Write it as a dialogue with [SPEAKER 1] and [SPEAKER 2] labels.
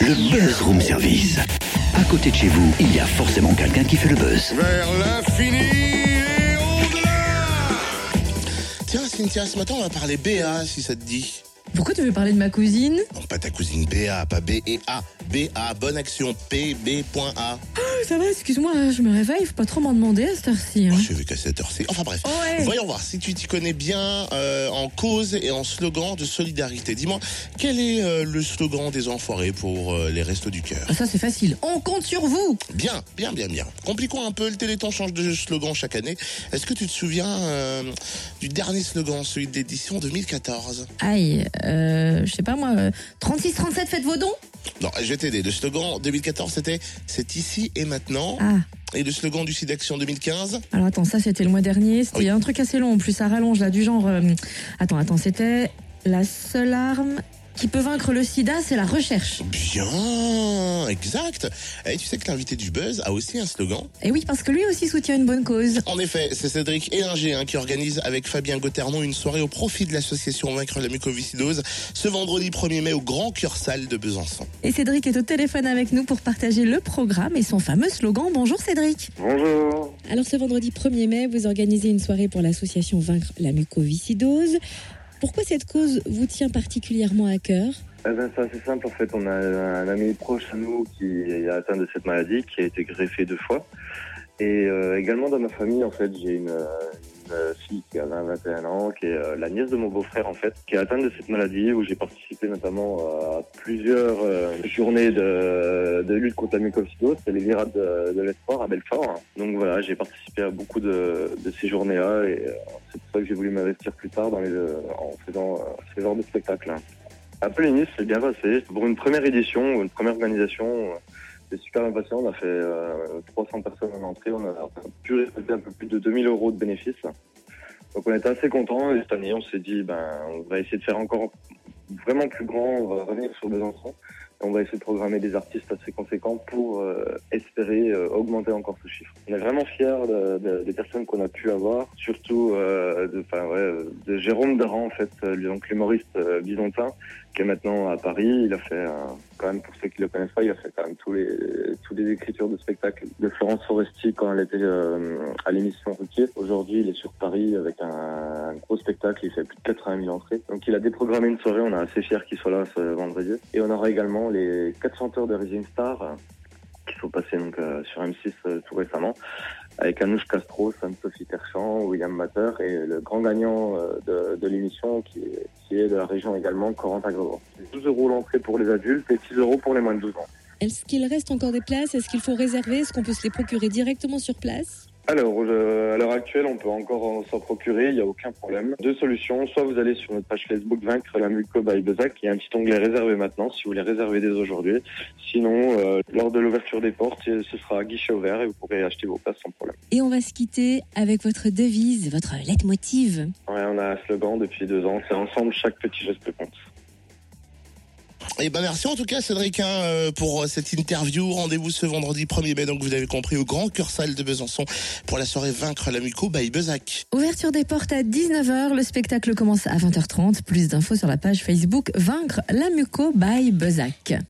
[SPEAKER 1] Le Buzz Room Service. À côté de chez vous, il y a forcément quelqu'un qui fait le buzz.
[SPEAKER 2] Vers l'infini et au-delà Tiens, Cynthia, ce matin, on va parler BA, si ça te dit.
[SPEAKER 3] Pourquoi tu veux parler de ma cousine?
[SPEAKER 2] Non, pas ta cousine BA, pas B et A. BA, bonne action. PB.A.
[SPEAKER 3] Oh, Ça va, excuse-moi, je me réveille, faut pas trop m'en demander à cette heure-ci. hein.
[SPEAKER 2] Oh, J'ai vu qu'à cette heure-ci. Enfin bref.
[SPEAKER 3] Ouais.
[SPEAKER 2] Voyons voir si tu t'y connais bien euh, en cause et en slogan de solidarité. Dis-moi, quel est euh, le slogan des enfoirés pour euh, les restos du cœur?
[SPEAKER 3] Ah, Ça c'est facile, on compte sur vous
[SPEAKER 2] Bien, bien, bien, bien. Compliquons un peu, le Téléthon change de slogan chaque année. Est-ce que tu te souviens du dernier slogan, celui de l'édition 2014
[SPEAKER 3] Aïe, je sais pas moi, 36-37 faites vos dons?
[SPEAKER 2] Non, je Le slogan 2014, c'était « C'est ici et maintenant
[SPEAKER 3] Ah, ».
[SPEAKER 2] Et le slogan du SIDAction 2015
[SPEAKER 3] alors attends, ça c'était le mois dernier, c'était
[SPEAKER 2] Oui.
[SPEAKER 3] un truc assez long, en plus ça rallonge là, du genre... euh, attends, attends, c'était la seule arme qui peut vaincre le sida, c'est la recherche.
[SPEAKER 2] Bien, exact. Et tu sais que l'invité du Buzz a aussi un slogan
[SPEAKER 3] Et oui, parce que lui aussi soutient une bonne cause.
[SPEAKER 2] En effet, c'est Cédric Élinger hein, qui organise avec Fabien Gauternon une soirée au profit de l'association Vaincre la mucoviscidose ce vendredi 1er mai au Grand Cœur Salle de Besançon.
[SPEAKER 3] Et Cédric est au téléphone avec nous pour partager le programme et son fameux slogan. Bonjour Cédric
[SPEAKER 4] Bonjour.
[SPEAKER 5] Alors ce vendredi 1er mai, vous organisez une soirée pour l'association Vaincre la mucoviscidose. Pourquoi cette cause vous tient particulièrement à cœur
[SPEAKER 4] Eh ben, c'est assez simple en fait. On a un ami proche à nous qui est atteint de cette maladie, qui a été greffé deux fois. Et euh, également dans ma famille, en fait, j'ai une, euh, une fille qui a 20, 21 ans, qui est euh, la nièce de mon beau-frère en fait, qui est atteinte de cette maladie, où j'ai participé notamment à plusieurs euh, journées de, de lutte contre la mucoviscidose. C'est les virades de, l'espoir à Belfort. Donc voilà, j'ai participé à beaucoup de, de ces journées-là, et euh, c'est pour ça que j'ai voulu m'investir plus tard dans les, euh, en faisant euh, ce genre de spectacle. À Pélénis, c'est bien passé. Pour une première édition, une première organisation, euh, c'est super passé. On a fait euh, 300 personnes en entrée. On a pu récolter un peu plus de 2000 euros de bénéfices. Donc on était assez contents. Et cette année, on s'est dit, ben, on va essayer de faire encore vraiment plus grand. On va revenir sur Besançon. Et on va essayer de programmer des artistes assez conséquents pour euh, espérer euh, augmenter encore ce chiffre. On est vraiment fiers de- de- des personnes qu'on a pu avoir, surtout euh, de, ouais, de Jérôme Daran, en fait, euh, donc l'humoriste euh, byzantin, qui est maintenant à Paris. Il a fait, quand même, pour ceux qui le connaissent pas, il a fait quand même tous les, toutes les écritures de spectacles de Florence Foresti quand elle était euh, à l'émission Ruquier. Aujourd'hui, il est sur Paris avec un gros spectacle. Il fait plus de 80 000 entrées. Donc, il a déprogrammé une soirée. On est assez fiers qu'il soit là ce vendredi. Et on aura également les quatre chanteurs de Rising Star euh, qui sont passés donc euh, sur M6 euh, tout récemment avec Anouche Castro, Sam-Sophie Terchamp, William Matter et le grand gagnant de, l'émission qui est, de la région également, Corentin Gregor. 12 euros l'entrée pour les adultes et 6 euros pour les moins de 12 ans.
[SPEAKER 5] Est-ce qu'il reste encore des places? Est-ce qu'il faut réserver? Est-ce qu'on peut se les procurer directement sur place?
[SPEAKER 4] Alors, euh, à l'heure actuelle, on peut encore s'en procurer, il n'y a aucun problème. Deux solutions, soit vous allez sur notre page Facebook Vaincre la Muco by Bezac, il y a un petit onglet réservé maintenant, si vous voulez réserver dès aujourd'hui. Sinon, euh, lors de l'ouverture des portes, ce sera guichet ouvert et vous pourrez acheter vos places sans problème.
[SPEAKER 5] Et on va se quitter avec votre devise, votre leitmotiv.
[SPEAKER 4] Ouais, on a un slogan depuis deux ans, c'est ensemble, chaque petit geste compte.
[SPEAKER 2] Et ben merci en tout cas Cédric hein, euh, pour euh, cette interview. Rendez-vous ce vendredi 1er mai, donc vous avez compris, au Grand Cœur Salle de Besançon pour la soirée Vaincre la Muco by Bezac.
[SPEAKER 3] Ouverture des portes à 19h, le spectacle commence à 20h30. Plus d'infos sur la page Facebook Vaincre la muco by Bezac.